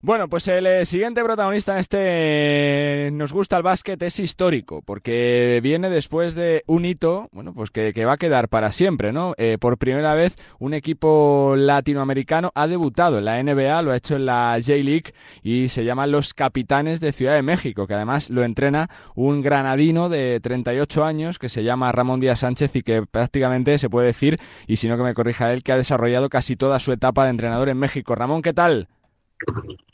Bueno, pues el eh, siguiente protagonista en este Nos gusta el básquet es histórico, porque viene después de un hito, bueno, pues que, va a quedar para siempre, ¿no? Eh, por primera vez un equipo latinoamericano ha debutado en la NBA, lo ha hecho en la J-League y se llama Los Capitanes de Ciudad de México, que además lo entrena un granadino de 38 años que se llama Ramón Díaz Sánchez y que prácticamente se puede decir, y si no que me corrija él, que ha desarrollado casi toda su etapa de entrenador en México. Ramón, ¿qué tal?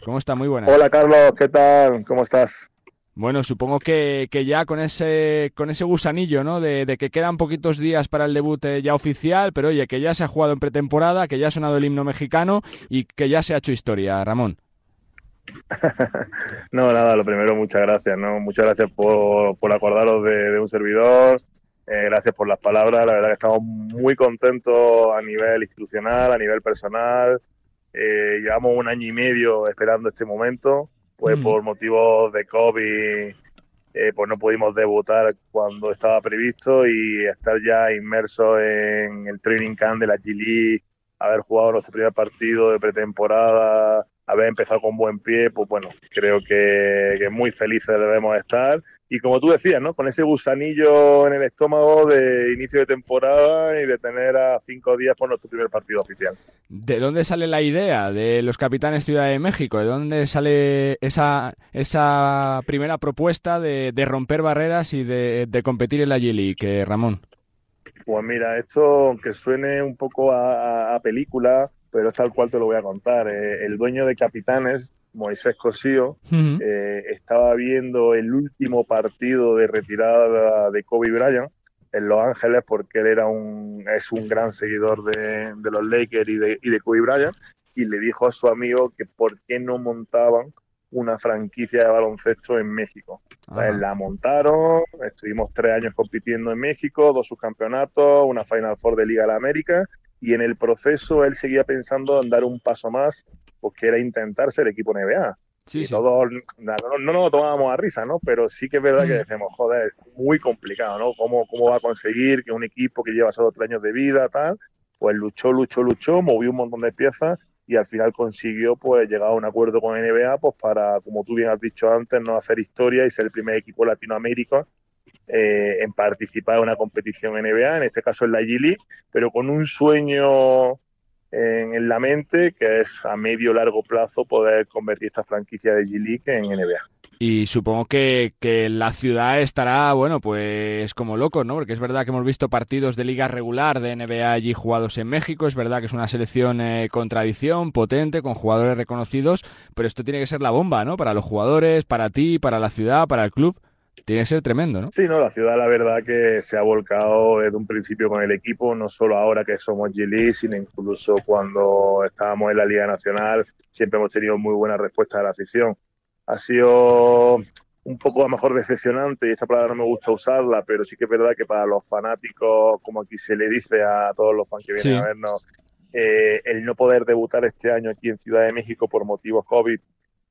¿Cómo está? Muy buena. Hola Carlos, ¿qué tal? ¿Cómo estás? Bueno, supongo que, ya con ese, con ese gusanillo, ¿no? De, que quedan poquitos días para el debut eh, ya oficial, pero oye, que ya se ha jugado en pretemporada, que ya ha sonado el himno mexicano y que ya se ha hecho historia, Ramón. no, nada, lo primero, muchas gracias, ¿no? Muchas gracias por, por acordaros de, un servidor, eh, gracias por las palabras, la verdad que estamos muy contentos a nivel institucional, a nivel personal, eh, llevamos un año y medio esperando este momento, pues mm. por motivos de COVID, eh, pues no pudimos debutar cuando estaba previsto y estar ya inmerso en el training camp de la G haber jugado nuestro primer partido de pretemporada, haber empezado con buen pie, pues bueno, creo que, que muy felices debemos estar y como tú decías, ¿no? Con ese gusanillo en el estómago de inicio de temporada y de tener a cinco días por nuestro primer partido oficial. ¿De dónde sale la idea de los capitanes Ciudad de México? ¿De dónde sale esa, esa primera propuesta de, romper barreras y de, competir en la G-League, Ramón? Pues mira, esto, aunque suene un poco a, película, pero es tal cual te lo voy a contar. Eh, el dueño de Capitanes Moisés Cosío, eh, estaba viendo el último partido de retirada de Kobe Bryant en Los Ángeles porque él era un, es un gran seguidor de, los Lakers y de, y de Kobe Bryant y le dijo a su amigo que por qué no montaban una franquicia de baloncesto en México. la montaron, estuvimos tres años compitiendo en México, dos subcampeonatos, una Final Four de Liga de la América, y en el proceso él seguía pensando en dar un paso más pues que era intentar ser equipo NBA. Sí, Todos, no, no, nos tomábamos a risa, ¿no? Pero sí que es verdad que mm. decimos, joder, es muy complicado, ¿no? ¿Cómo, ¿Cómo va a conseguir que un equipo que lleva solo tres años de vida, tal, pues luchó, luchó, luchó, movió un montón de piezas y al final consiguió pues llegar a un acuerdo con NBA pues para, como tú bien has dicho antes, no hacer historia y ser el primer equipo latinoamérica eh, en participar en una competición NBA, en este caso en la G League, pero con un sueño en, la mente, que es a medio largo plazo poder convertir esta franquicia de G-League en NBA. Y supongo que, la ciudad estará, bueno, pues como loco, ¿no? Porque es verdad que hemos visto partidos de liga regular de NBA allí jugados en México, es verdad que es una selección eh, con tradición, potente, con jugadores reconocidos, pero esto tiene que ser la bomba, ¿no? Para los jugadores, para ti, para la ciudad, para el club. Tiene que ser tremendo, ¿no? Sí, no, la ciudad la verdad que se ha volcado desde un principio con el equipo, no solo ahora que somos G sino incluso cuando estábamos en la Liga Nacional, siempre hemos tenido muy buena respuesta de la afición. Ha sido un poco a lo mejor decepcionante, y esta palabra no me gusta usarla, pero sí que es verdad que para los fanáticos, como aquí se le dice a todos los fans que vienen a vernos, eh, el no poder debutar este año aquí en Ciudad de México por motivos COVID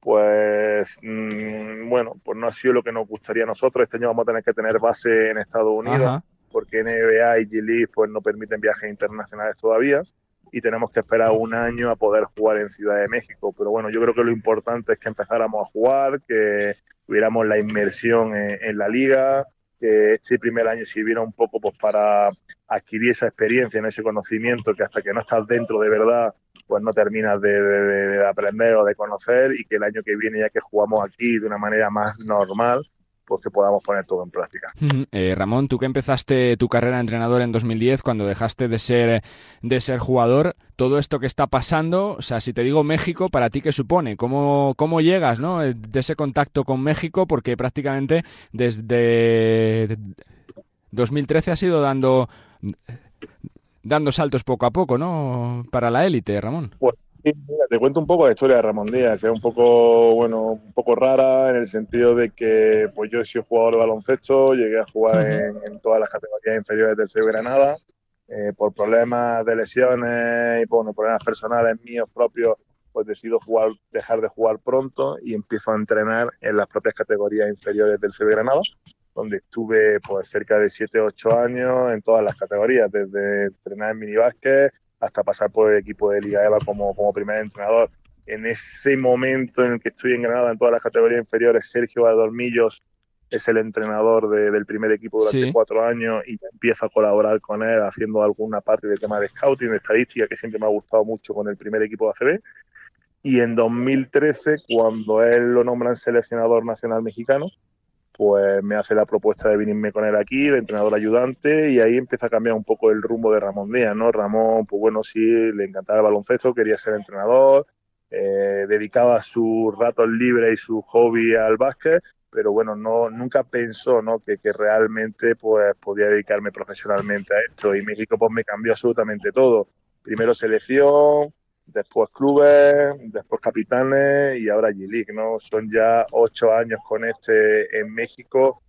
pues mm, bueno, pues no ha sido lo que nos gustaría a nosotros. Este año vamos a tener que tener base en Estados Unidos, porque NBA y G-League pues, no permiten viajes internacionales todavía y tenemos que esperar un año a poder jugar en Ciudad de México. Pero bueno, yo creo que lo importante es que empezáramos a jugar, que tuviéramos la inmersión en, la liga, que este primer año sirviera un poco pues para adquirir esa experiencia, en ese conocimiento que hasta que no estás dentro de verdad pues no terminas de, aprender o de conocer y que el año que viene, ya que jugamos aquí de una manera más normal, pues que podamos poner todo en práctica. Eh, Ramón, tú que empezaste tu carrera de entrenador en 2010, cuando dejaste de ser, de ser jugador, todo esto que está pasando, o sea, si te digo México, ¿para ti qué supone? ¿Cómo, cómo llegas ¿no? de ese contacto con México? Porque prácticamente desde 2013 has ido dando dando saltos poco a poco, ¿no? Para la élite, Ramón. Pues te cuento un poco la historia de Ramón Díaz, que es un poco, bueno, un poco rara en el sentido de que pues yo he sido jugador de baloncesto, llegué a jugar en, todas las categorías inferiores del CEU Granada, eh, por problemas de lesiones y bueno, problemas personales míos propios, pues decido jugar, dejar de jugar pronto y empiezo a entrenar en las propias categorías inferiores del CEU Granada donde estuve pues cerca de 7 8 años en todas las categorías, desde entrenar en minibásquet hasta pasar por el equipo de Liga EVA como, como primer entrenador. en ese momento en el que estoy en Granada en todas las categorías inferiores, Sergio Adormillos es el entrenador del primer equipo durante cuatro años y empiezo a colaborar con él haciendo alguna parte de tema de scouting, de estadística, que siempre me ha gustado mucho con el primer equipo de ACB. Y en 2013, cuando él lo nombran seleccionador nacional mexicano, pues me hace la propuesta de venirme con él aquí, de entrenador ayudante, y ahí empieza a cambiar un poco el rumbo de Ramón Díaz, ¿no? Ramón, pues bueno, sí, le encantaba el baloncesto, quería ser entrenador, eh, dedicaba sus ratos libres y su hobby al básquet, pero bueno, no, nunca pensó ¿no? que, que, realmente pues, podía dedicarme profesionalmente a esto. Y México pues, me cambió absolutamente todo. Primero selección, después clubes, después capitanes y ahora G-League. ¿no? Son ya ocho años con este en México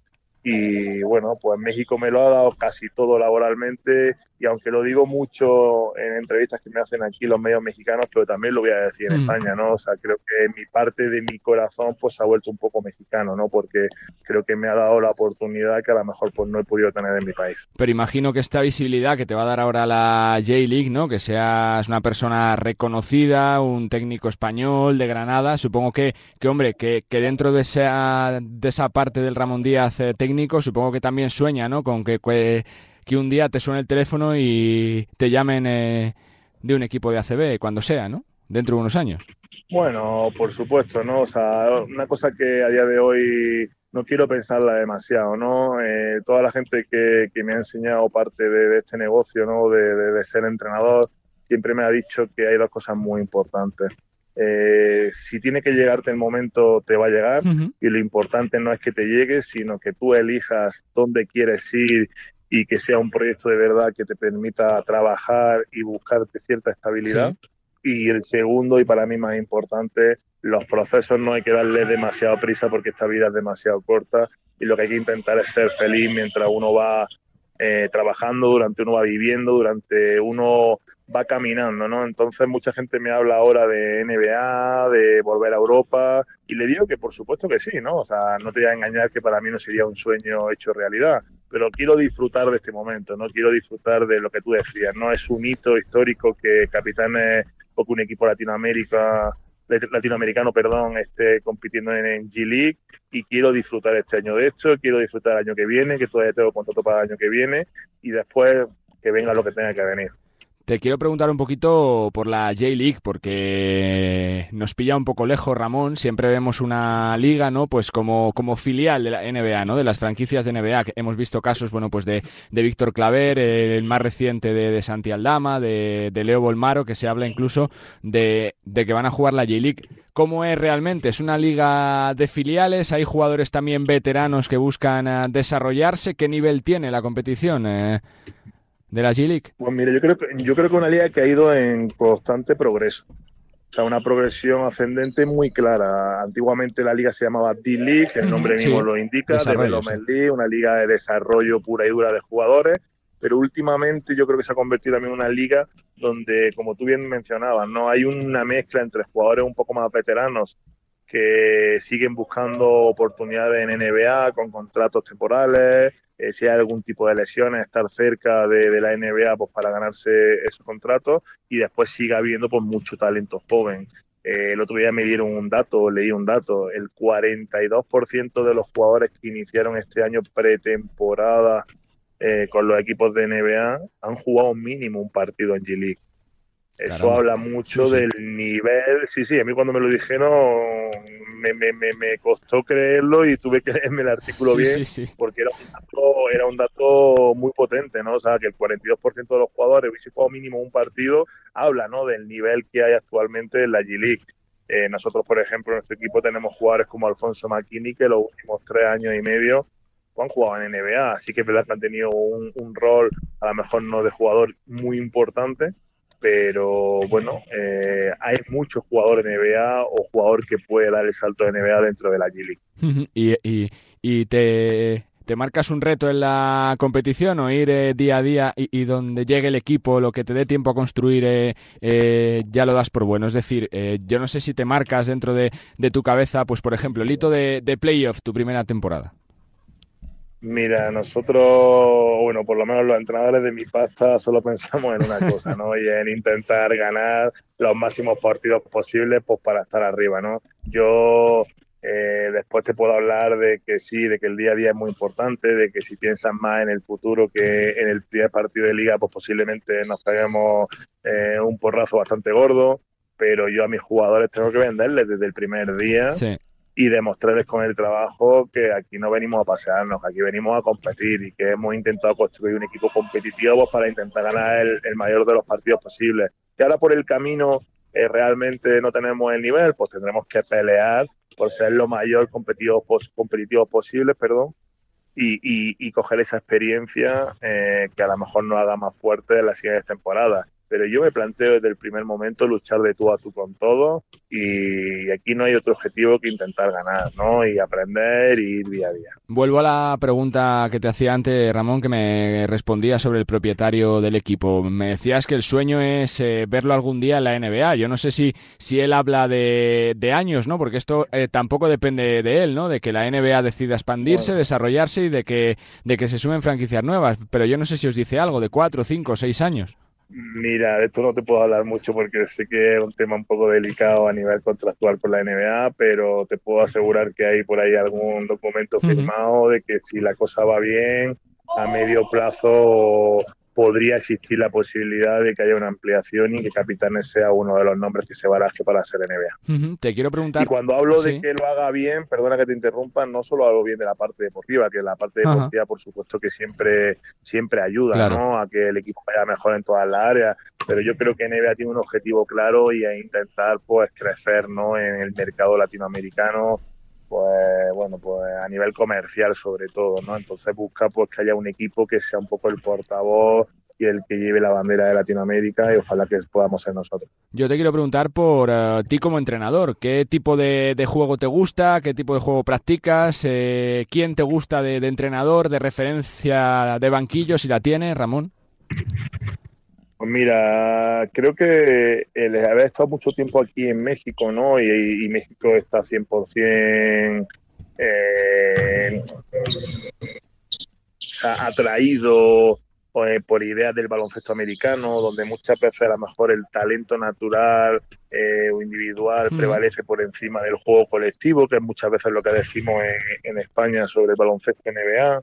y bueno, pues México me lo ha dado casi todo laboralmente y aunque lo digo mucho en entrevistas que me hacen aquí los medios mexicanos, pero también lo voy a decir en mm. España, ¿no? O sea, creo que mi parte de mi corazón pues ha vuelto un poco mexicano, ¿no? Porque creo que me ha dado la oportunidad que a lo mejor pues no he podido tener en mi país. Pero imagino que esta visibilidad que te va a dar ahora la J-League, ¿no? Que seas una persona reconocida, un técnico español de Granada, supongo que, que hombre, que, que dentro de esa, de esa parte del Ramón Díaz eh, técnico, supongo que también sueña, ¿no? Con que que un día te suene el teléfono y te llamen eh, de un equipo de ACB, cuando sea, ¿no? Dentro de unos años. Bueno, por supuesto, ¿no? O sea, una cosa que a día de hoy no quiero pensarla demasiado, ¿no? Eh, toda la gente que, me ha enseñado parte de, este negocio, ¿no? De, ser entrenador, siempre me ha dicho que hay dos cosas muy importantes. Eh, si tiene que llegarte el momento, te va a llegar. Y lo importante no es que te llegue, sino que tú elijas dónde quieres ir y que sea un proyecto de verdad que te permita trabajar y buscarte cierta estabilidad. Y el segundo, y para mí más importante, los procesos no hay que darle demasiado prisa porque esta vida es demasiado corta y lo que hay que intentar es ser feliz mientras uno va eh, trabajando, durante uno va viviendo, durante uno va caminando, ¿no? Entonces mucha gente me habla ahora de NBA, de volver a Europa, y le digo que por supuesto que sí, ¿no? O sea, no te voy a engañar que para mí no sería un sueño hecho realidad, pero quiero disfrutar de este momento, ¿no? Quiero disfrutar de lo que tú decías, ¿no? Es un hito histórico que capitanes o que un equipo Latinoamérica latinoamericano, perdón, esté compitiendo en, G League y quiero disfrutar este año de esto, quiero disfrutar el año que viene, que todavía tengo contrato para el año que viene y después que venga lo que tenga que venir. Te quiero preguntar un poquito por la J-League, porque nos pilla un poco lejos, Ramón. Siempre vemos una liga, ¿no? Pues como, como filial de la NBA, ¿no? De las franquicias de NBA. Hemos visto casos, bueno, pues de, de Víctor Claver, el más reciente de, de Santi Aldama, de, de, Leo Bolmaro, que se habla incluso de, de que van a jugar la J-League. ¿Cómo es realmente? ¿Es una liga de filiales? ¿Hay jugadores también veteranos que buscan eh, desarrollarse? ¿Qué nivel tiene la competición? Eh, de la G-League? Pues mire, yo creo, que, yo creo que una liga que ha ido en constante progreso. O sea, una progresión ascendente muy clara. Antiguamente la liga se llamaba D-League, el nombre mismo lo indica, Development League, una liga de desarrollo pura y dura de jugadores. Pero últimamente yo creo que se ha convertido también en una liga donde, como tú bien mencionabas, no hay una mezcla entre jugadores un poco más veteranos que siguen buscando oportunidades en NBA con contratos temporales, eh, si hay algún tipo de lesiones, estar cerca de, la NBA pues, para ganarse esos contratos y después siga habiendo pues, mucho talento joven. Eh, el otro día me dieron un dato, leí un dato, el 42% de los jugadores que iniciaron este año pretemporada eh, con los equipos de NBA han jugado mínimo un partido en G-League. Eso habla mucho del nivel. Sí, sí, a mí cuando me lo dijeron me, me, me, costó creerlo y tuve que leerme el artículo bien porque era un, dato, era un dato muy potente, ¿no? O sea, que el 42% de los jugadores hubiese jugado mínimo un partido, habla, ¿no? Del nivel que hay actualmente en la G-League. Eh, nosotros, por ejemplo, en nuestro equipo tenemos jugadores como Alfonso McKinney que los últimos tres años y medio han jugado en NBA, así que es verdad que han tenido un, un rol, a lo mejor no de jugador muy importante, pero bueno, eh, hay muchos jugadores de NBA o jugador que puede dar el salto de NBA dentro de la G-League. ¿Y, y, te, te, marcas un reto en la competición o ir eh, día a día y, donde llegue el equipo, lo que te dé tiempo a construir, eh, ya lo das por bueno? Es decir, yo no sé si te marcas dentro de, tu cabeza, pues por ejemplo, el hito de, de playoff, tu primera temporada. Mira, nosotros, bueno, por lo menos los entrenadores de mi pasta solo pensamos en una cosa, ¿no? Y en intentar ganar los máximos partidos posibles pues para estar arriba, ¿no? Yo eh, después te puedo hablar de que sí, de que el día a día es muy importante, de que si piensas más en el futuro que en el primer partido de liga, pues posiblemente nos peguemos eh, un porrazo bastante gordo, pero yo a mis jugadores tengo que venderles desde el primer día. Sí y demostrarles con el trabajo que aquí no venimos a pasearnos, aquí venimos a competir y que hemos intentado construir un equipo competitivo pues, para intentar ganar el, mayor de los partidos posibles. Y ahora por el camino eh, realmente no tenemos el nivel, pues tendremos que pelear por ser lo mayor competitivo, competitivo posible, perdón, y, y, coger esa experiencia eh, que a lo mejor nos haga más fuerte en las siguientes temporadas pero yo me planteo desde el primer momento luchar de tú a tú con todo y aquí no hay otro objetivo que intentar ganar, ¿no? Y aprender y ir día a día. Vuelvo a la pregunta que te hacía antes, Ramón, que me respondía sobre el propietario del equipo. Me decías que el sueño es eh, verlo algún día en la NBA. Yo no sé si, si él habla de, años, ¿no? Porque esto eh, tampoco depende de él, ¿no? De que la NBA decida expandirse, desarrollarse y de que, de que se sumen franquicias nuevas. Pero yo no sé si os dice algo de cuatro, cinco, seis años. Mira, de esto no te puedo hablar mucho porque sé que es un tema un poco delicado a nivel contractual con la NBA, pero te puedo asegurar que hay por ahí algún documento firmado de que si la cosa va bien, a medio plazo podría existir la posibilidad de que haya una ampliación y que Capitanes sea uno de los nombres que se baraje para ser NBA. Te quiero preguntar. Y cuando hablo de que lo haga bien, perdona que te interrumpa, no solo hablo bien de la parte deportiva, que la parte deportiva, por supuesto, que siempre, siempre ayuda ¿no? a que el equipo vaya mejor en todas las áreas, pero yo creo que NBA tiene un objetivo claro y es intentar pues crecer ¿no? en el mercado latinoamericano pues bueno, pues a nivel comercial sobre todo, ¿no? Entonces busca pues que haya un equipo que sea un poco el portavoz y el que lleve la bandera de Latinoamérica y ojalá que podamos ser nosotros. Yo te quiero preguntar por eh, ti como entrenador, ¿qué tipo de, juego te gusta? ¿Qué tipo de juego practicas? Eh, ¿Quién te gusta de, de, entrenador, de referencia de banquillo, si la tienes, Ramón? Pues mira, creo que el haber estado mucho tiempo aquí en México, ¿no? Y, México está 100% eh, atraído pues, por ideas del baloncesto americano, donde muchas veces a lo mejor el talento natural eh, o individual prevalece por encima del juego colectivo, que es muchas veces lo que decimos en, en España sobre el baloncesto NBA.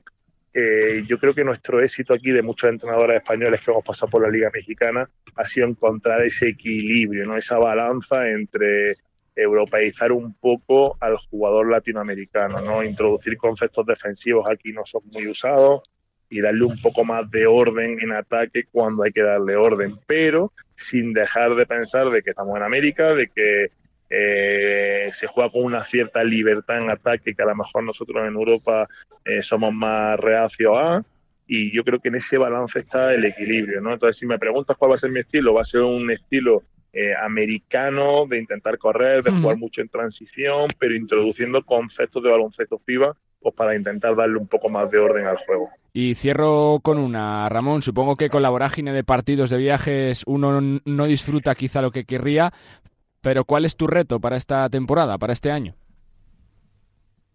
Eh, yo creo que nuestro éxito aquí de muchos entrenadores españoles que hemos pasado por la Liga Mexicana ha sido encontrar ese equilibrio, ¿no? esa balanza entre europeizar un poco al jugador latinoamericano, ¿no? introducir conceptos defensivos aquí no son muy usados y darle un poco más de orden en ataque cuando hay que darle orden, pero sin dejar de pensar de que estamos en América, de que eh, se juega con una cierta libertad en ataque que a lo mejor nosotros en Europa eh, somos más reacios a y yo creo que en ese balance está el equilibrio, ¿no? Entonces, si me preguntas cuál va a ser mi estilo, va a ser un estilo eh, americano de intentar correr, de jugar mucho en transición, pero introduciendo conceptos de baloncesto FIBA pues para intentar darle un poco más de orden al juego. Y cierro con una, Ramón, supongo que con la vorágine de partidos de viajes uno no disfruta quizá lo que querría, pero ¿cuál es tu reto para esta temporada, para este año?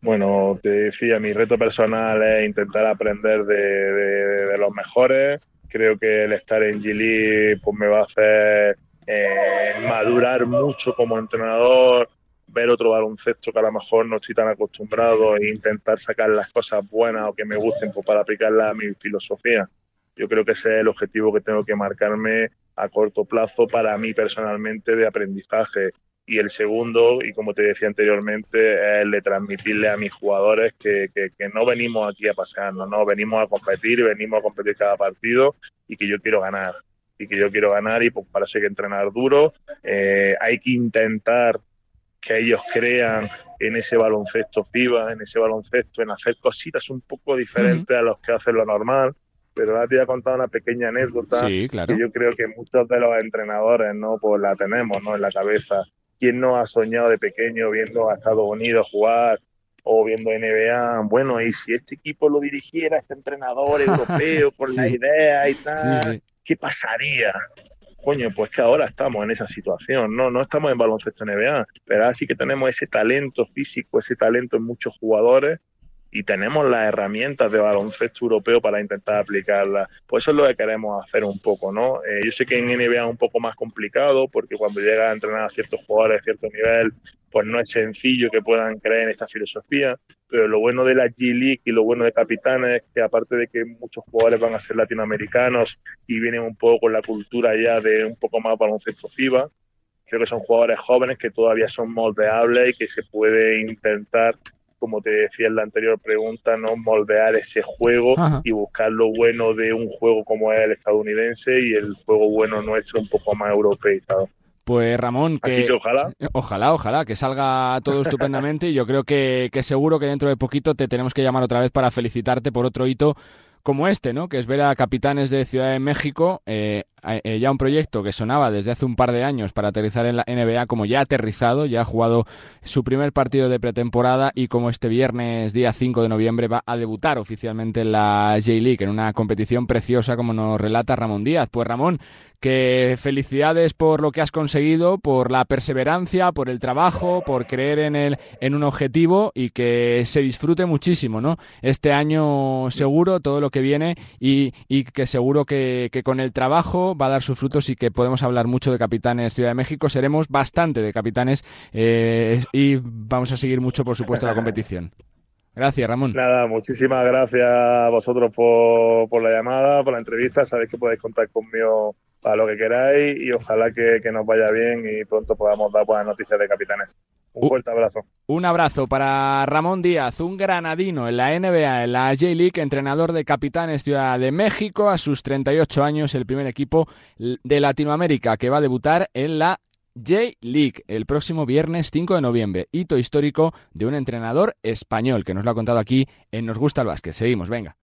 Bueno, te decía, mi reto personal es intentar aprender de, los mejores. Creo que el estar en Gili pues me va a hacer eh, madurar mucho como entrenador, ver otro baloncesto que a lo mejor no estoy tan acostumbrado e intentar sacar las cosas buenas o que me gusten pues, para aplicarlas a mi filosofía. Yo creo que ese es el objetivo que tengo que marcarme a corto plazo para mí personalmente de aprendizaje. Y el segundo, y como te decía anteriormente, es el de transmitirle a mis jugadores que, que, no venimos aquí a pasearnos, no, venimos a competir, venimos a competir cada partido y que yo quiero ganar. Y que yo quiero ganar y pues para eso hay que entrenar duro. Eh, hay que intentar que ellos crean en ese baloncesto FIBA, en ese baloncesto, en hacer cositas un poco diferentes a los que hacen lo normal pero ahora te voy a contar una pequeña anécdota que yo creo que muchos de los entrenadores no pues la tenemos no en la cabeza. Quién no ha soñado de pequeño viendo a Estados Unidos jugar o viendo NBA bueno y si este equipo lo dirigiera este entrenador europeo con la idea y tal qué pasaría coño, pues que ahora estamos en esa situación, no, no estamos en baloncesto NBA, pero así que tenemos ese talento físico, ese talento en muchos jugadores y tenemos las herramientas de baloncesto europeo para intentar aplicarlas. Pues eso es lo que queremos hacer un poco, ¿no? Eh, yo sé que en NBA es un poco más complicado porque cuando llega a entrenar a ciertos jugadores a cierto nivel, pues no es sencillo que puedan creer en esta filosofía, pero lo bueno de la G-League y lo bueno de Capitanes es que aparte de que muchos jugadores van a ser latinoamericanos y vienen un poco con la cultura ya de un poco más baloncesto FIBA, creo que son jugadores jóvenes que todavía son moldeables y que se puede intentar como te decía en la anterior pregunta, no moldear ese juego y buscar lo bueno de un juego como es el estadounidense y el juego bueno nuestro un poco más europeizado. Pues Ramón, que, ojalá. Ojalá, ojalá, que salga todo estupendamente y yo creo que, que seguro que dentro de poquito te tenemos que llamar otra vez para felicitarte por otro hito como este, ¿no? Que es ver a capitanes de Ciudad de México, eh, eh, ya un proyecto que sonaba desde hace un par de años para aterrizar en la NBA, como ya ha aterrizado, ya ha jugado su primer partido de pretemporada y como este viernes, día 5 de noviembre, va a debutar oficialmente en la J-League, en una competición preciosa, como nos relata Ramón Díaz. Pues Ramón, que felicidades por lo que has conseguido, por la perseverancia, por el trabajo, por creer en el, en un objetivo y que se disfrute muchísimo, ¿no? Este año seguro, todo lo que viene y, y que seguro que, que, con el trabajo va a dar sus frutos y que podemos hablar mucho de capitanes Ciudad de México. Seremos bastante de capitanes eh, y vamos a seguir mucho, por supuesto, la competición. Gracias, Ramón. Nada, muchísimas gracias a vosotros por, por la llamada, por la entrevista. Sabéis que podéis contar conmigo para lo que queráis y ojalá que, nos vaya bien y pronto podamos dar buenas noticias de capitanes. Un fuerte abrazo. Un abrazo para Ramón Díaz, un granadino en la NBA, en la J-League, entrenador de Capitanes Ciudad de México, a sus 38 años, el primer equipo de Latinoamérica que va a debutar en la J-League el próximo viernes 5 de noviembre. Hito histórico de un entrenador español que nos lo ha contado aquí en Nos Gusta el Básquet. Seguimos, venga.